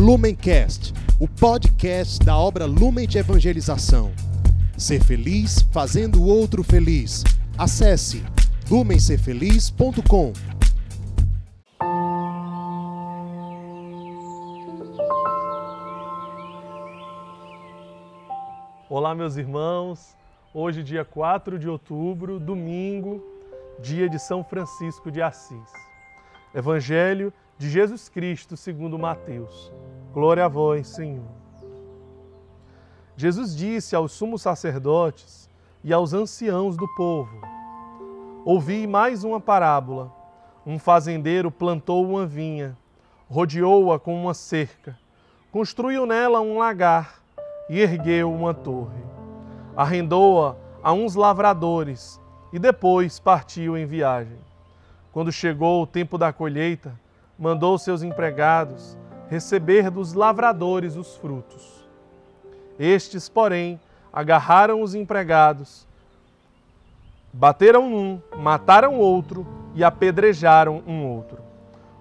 Lumencast, o podcast da obra Lumen de Evangelização. Ser feliz fazendo o outro feliz. Acesse lumencerfeliz.com. Olá, meus irmãos. Hoje, dia 4 de outubro, domingo, dia de São Francisco de Assis. Evangelho de Jesus Cristo segundo Mateus. Glória a vós, Senhor. Jesus disse aos sumos sacerdotes e aos anciãos do povo: Ouvi mais uma parábola. Um fazendeiro plantou uma vinha, rodeou-a com uma cerca, construiu nela um lagar e ergueu uma torre. Arrendou-a a uns lavradores e depois partiu em viagem. Quando chegou o tempo da colheita, mandou seus empregados receber dos lavradores os frutos. Estes, porém, agarraram os empregados, bateram um, mataram outro e apedrejaram um outro.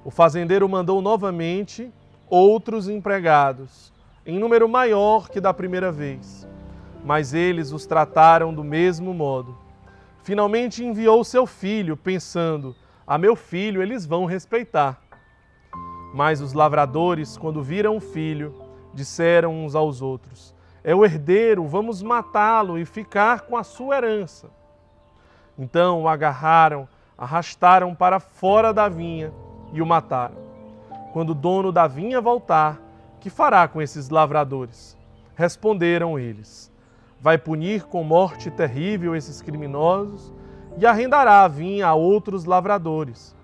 O fazendeiro mandou novamente outros empregados, em número maior que da primeira vez, mas eles os trataram do mesmo modo. Finalmente enviou seu filho, pensando: a meu filho eles vão respeitar. Mas os lavradores, quando viram o filho, disseram uns aos outros: É o herdeiro, vamos matá-lo e ficar com a sua herança. Então o agarraram, arrastaram para fora da vinha e o mataram. Quando o dono da vinha voltar, que fará com esses lavradores? Responderam eles: Vai punir com morte terrível esses criminosos e arrendará a vinha a outros lavradores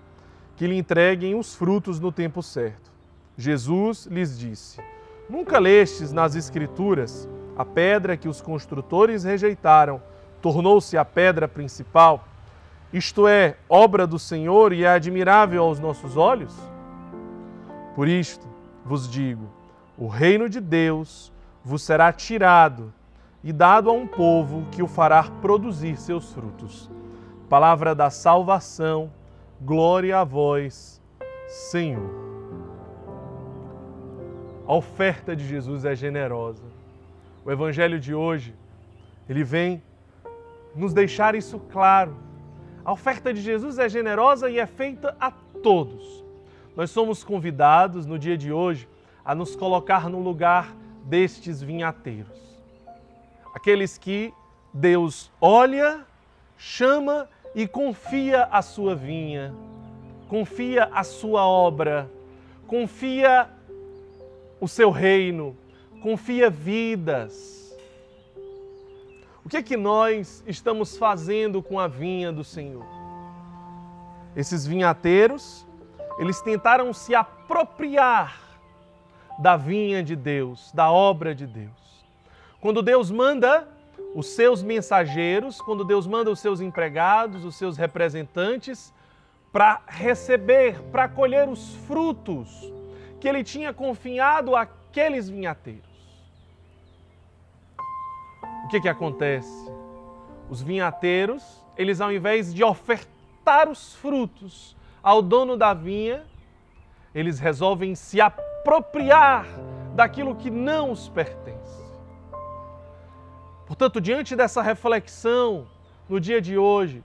que lhe entreguem os frutos no tempo certo. Jesus lhes disse: Nunca lestes nas Escrituras a pedra que os construtores rejeitaram tornou-se a pedra principal? Isto é, obra do Senhor e é admirável aos nossos olhos? Por isto vos digo: o reino de Deus vos será tirado e dado a um povo que o fará produzir seus frutos. Palavra da salvação Glória a vós, Senhor. A oferta de Jesus é generosa. O evangelho de hoje, ele vem nos deixar isso claro. A oferta de Jesus é generosa e é feita a todos. Nós somos convidados no dia de hoje a nos colocar no lugar destes vinhateiros. Aqueles que Deus olha, chama e confia a sua vinha, confia a sua obra, confia o seu reino, confia vidas. O que é que nós estamos fazendo com a vinha do Senhor? Esses vinhateiros, eles tentaram se apropriar da vinha de Deus, da obra de Deus. Quando Deus manda os seus mensageiros, quando Deus manda os seus empregados, os seus representantes, para receber, para colher os frutos que ele tinha confiado àqueles vinhateiros. O que, que acontece? Os vinhateiros, eles ao invés de ofertar os frutos ao dono da vinha, eles resolvem se apropriar daquilo que não os pertence. Portanto, diante dessa reflexão no dia de hoje,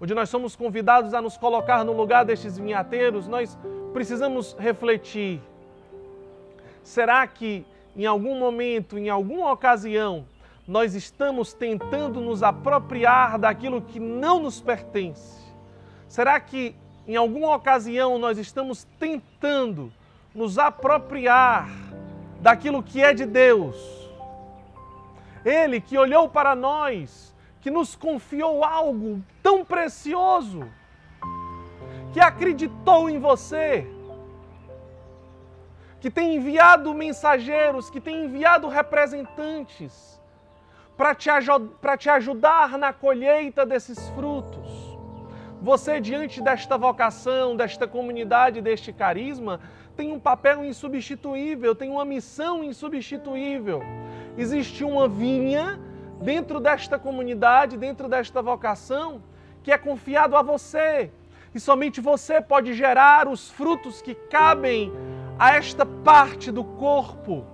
onde nós somos convidados a nos colocar no lugar destes vinhateiros, nós precisamos refletir. Será que em algum momento, em alguma ocasião, nós estamos tentando nos apropriar daquilo que não nos pertence? Será que em alguma ocasião nós estamos tentando nos apropriar daquilo que é de Deus? Ele que olhou para nós, que nos confiou algo tão precioso, que acreditou em você, que tem enviado mensageiros, que tem enviado representantes para te, te ajudar na colheita desses frutos. Você, diante desta vocação, desta comunidade, deste carisma, tem um papel insubstituível, tem uma missão insubstituível existe uma vinha dentro desta comunidade, dentro desta vocação, que é confiado a você. E somente você pode gerar os frutos que cabem a esta parte do corpo,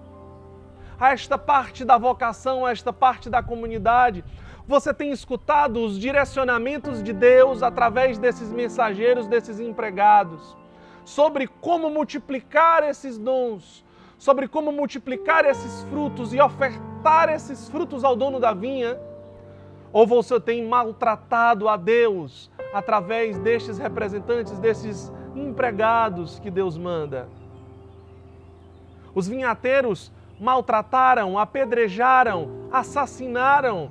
a esta parte da vocação, a esta parte da comunidade. Você tem escutado os direcionamentos de Deus através desses mensageiros, desses empregados, sobre como multiplicar esses dons, sobre como multiplicar esses frutos e ofertar esses frutos ao dono da vinha? Ou você tem maltratado a Deus através destes representantes, desses empregados que Deus manda? Os vinhateiros maltrataram, apedrejaram, assassinaram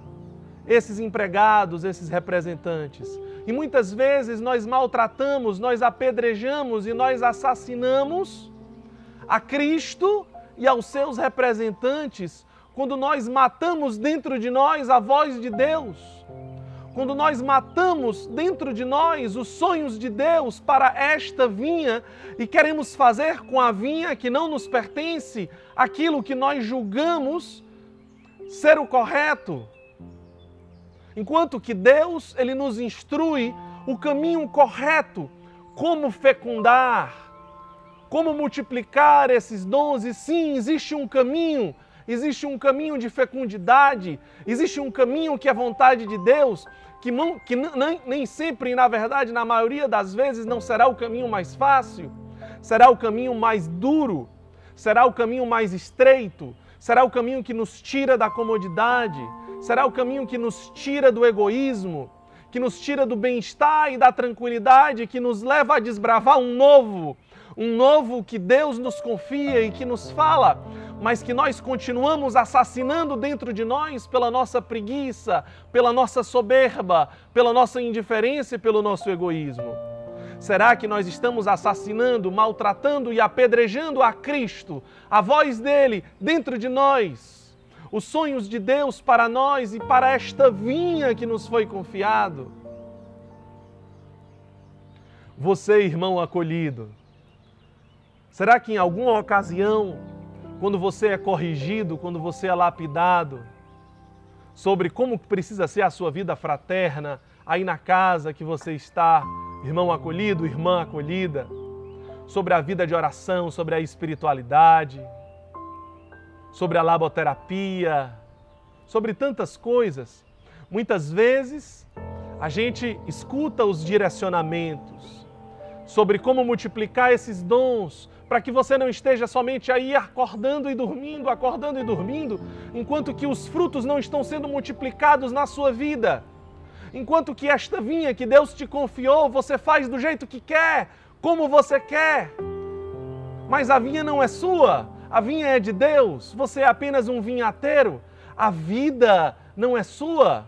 esses empregados, esses representantes. E muitas vezes nós maltratamos, nós apedrejamos e nós assassinamos a Cristo e aos seus representantes quando nós matamos dentro de nós a voz de Deus, quando nós matamos dentro de nós os sonhos de Deus para esta vinha e queremos fazer com a vinha que não nos pertence aquilo que nós julgamos ser o correto. Enquanto que Deus, ele nos instrui o caminho correto, como fecundar, como multiplicar esses dons, e sim, existe um caminho, existe um caminho de fecundidade, existe um caminho que é vontade de Deus, que, não, que nem, nem sempre, na verdade, na maioria das vezes, não será o caminho mais fácil, será o caminho mais duro, será o caminho mais estreito, será o caminho que nos tira da comodidade, será o caminho que nos tira do egoísmo, que nos tira do bem-estar e da tranquilidade, que nos leva a desbravar um novo um novo que Deus nos confia e que nos fala, mas que nós continuamos assassinando dentro de nós pela nossa preguiça, pela nossa soberba, pela nossa indiferença e pelo nosso egoísmo? Será que nós estamos assassinando, maltratando e apedrejando a Cristo, a voz dele dentro de nós, os sonhos de Deus para nós e para esta vinha que nos foi confiado? Você, irmão acolhido, Será que em alguma ocasião, quando você é corrigido, quando você é lapidado, sobre como precisa ser a sua vida fraterna, aí na casa que você está, irmão acolhido, irmã acolhida, sobre a vida de oração, sobre a espiritualidade, sobre a laboterapia, sobre tantas coisas. Muitas vezes a gente escuta os direcionamentos sobre como multiplicar esses dons, para que você não esteja somente aí acordando e dormindo, acordando e dormindo, enquanto que os frutos não estão sendo multiplicados na sua vida. Enquanto que esta vinha que Deus te confiou, você faz do jeito que quer, como você quer. Mas a vinha não é sua, a vinha é de Deus, você é apenas um vinhateiro. A vida não é sua.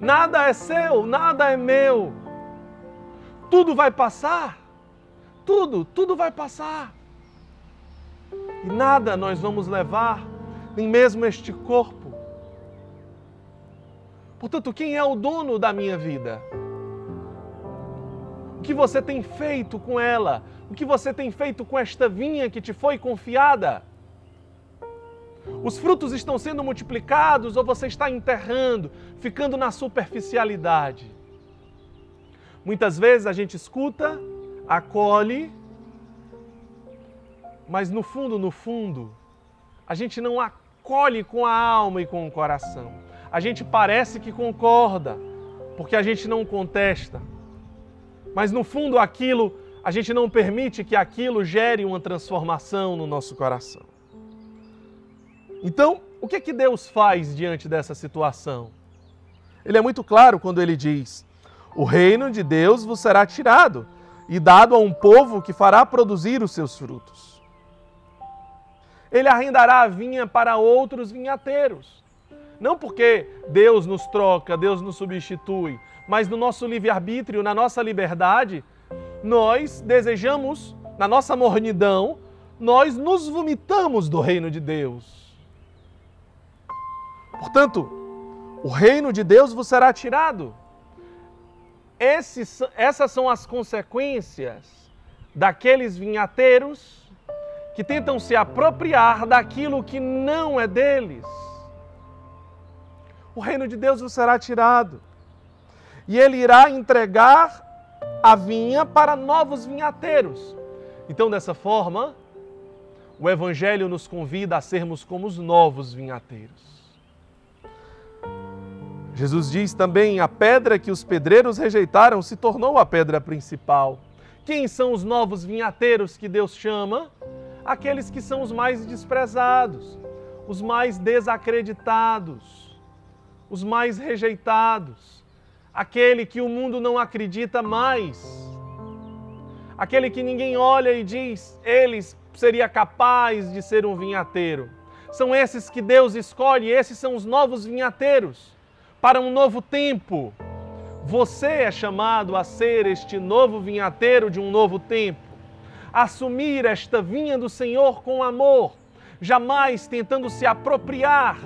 Nada é seu, nada é meu. Tudo vai passar. Tudo, tudo vai passar. E nada nós vamos levar, nem mesmo este corpo. Portanto, quem é o dono da minha vida? O que você tem feito com ela? O que você tem feito com esta vinha que te foi confiada? Os frutos estão sendo multiplicados ou você está enterrando, ficando na superficialidade? Muitas vezes a gente escuta acolhe, mas no fundo, no fundo, a gente não acolhe com a alma e com o coração. A gente parece que concorda, porque a gente não contesta. Mas no fundo, aquilo, a gente não permite que aquilo gere uma transformação no nosso coração. Então, o que é que Deus faz diante dessa situação? Ele é muito claro quando ele diz: O reino de Deus vos será tirado e dado a um povo que fará produzir os seus frutos. Ele arrendará a vinha para outros vinhateiros. Não porque Deus nos troca, Deus nos substitui, mas no nosso livre-arbítrio, na nossa liberdade, nós desejamos, na nossa mornidão, nós nos vomitamos do reino de Deus. Portanto, o reino de Deus vos será tirado esses, essas são as consequências daqueles vinhateiros que tentam se apropriar daquilo que não é deles. O reino de Deus vos será tirado, e ele irá entregar a vinha para novos vinhateiros. Então, dessa forma, o Evangelho nos convida a sermos como os novos vinhateiros. Jesus diz também: a pedra que os pedreiros rejeitaram se tornou a pedra principal. Quem são os novos vinhateiros que Deus chama? Aqueles que são os mais desprezados, os mais desacreditados, os mais rejeitados, aquele que o mundo não acredita mais, aquele que ninguém olha e diz, ele seria capaz de ser um vinhateiro. São esses que Deus escolhe, esses são os novos vinhateiros para um novo tempo. Você é chamado a ser este novo vinhateiro de um novo tempo, assumir esta vinha do Senhor com amor, jamais tentando se apropriar,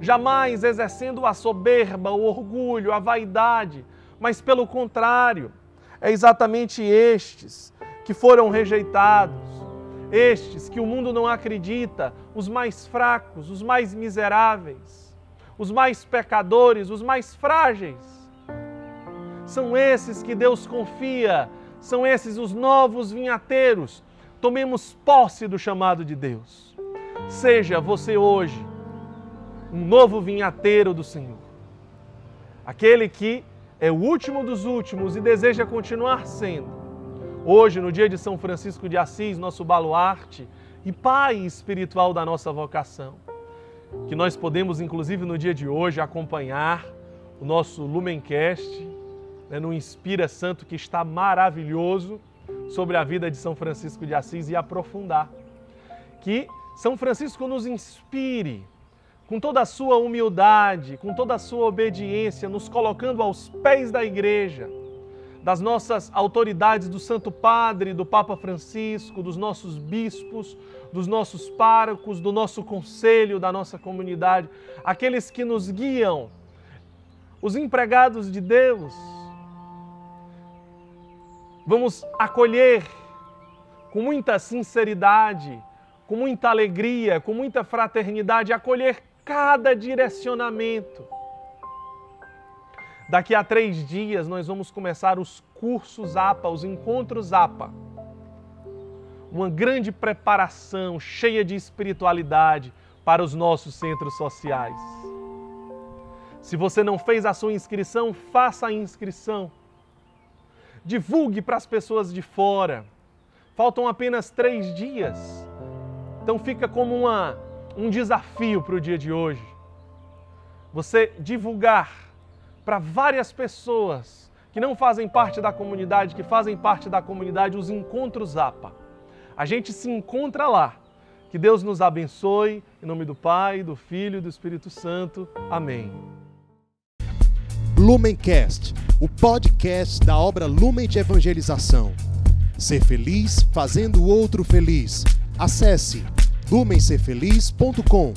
jamais exercendo a soberba, o orgulho, a vaidade, mas pelo contrário, é exatamente estes que foram rejeitados, estes que o mundo não acredita, os mais fracos, os mais miseráveis os mais pecadores, os mais frágeis. São esses que Deus confia, são esses os novos vinhateiros. Tomemos posse do chamado de Deus. Seja você hoje um novo vinhateiro do Senhor. Aquele que é o último dos últimos e deseja continuar sendo. Hoje, no dia de São Francisco de Assis, nosso baluarte e pai espiritual da nossa vocação que nós podemos, inclusive no dia de hoje, acompanhar o nosso Lumencast né, no Inspira Santo, que está maravilhoso sobre a vida de São Francisco de Assis e aprofundar. Que São Francisco nos inspire com toda a sua humildade, com toda a sua obediência, nos colocando aos pés da igreja das nossas autoridades, do Santo Padre, do Papa Francisco, dos nossos bispos, dos nossos párocos, do nosso conselho, da nossa comunidade, aqueles que nos guiam, os empregados de Deus. Vamos acolher com muita sinceridade, com muita alegria, com muita fraternidade, acolher cada direcionamento Daqui a três dias nós vamos começar os cursos APA, os encontros APA. Uma grande preparação cheia de espiritualidade para os nossos centros sociais. Se você não fez a sua inscrição, faça a inscrição. Divulgue para as pessoas de fora. Faltam apenas três dias. Então fica como uma, um desafio para o dia de hoje. Você divulgar para várias pessoas que não fazem parte da comunidade, que fazem parte da comunidade, os encontros APA. A gente se encontra lá. Que Deus nos abençoe, em nome do Pai, do Filho e do Espírito Santo. Amém. Lumencast, o podcast da obra Lumen de Evangelização. Ser feliz fazendo o outro feliz. Acesse lumencerfeliz.com.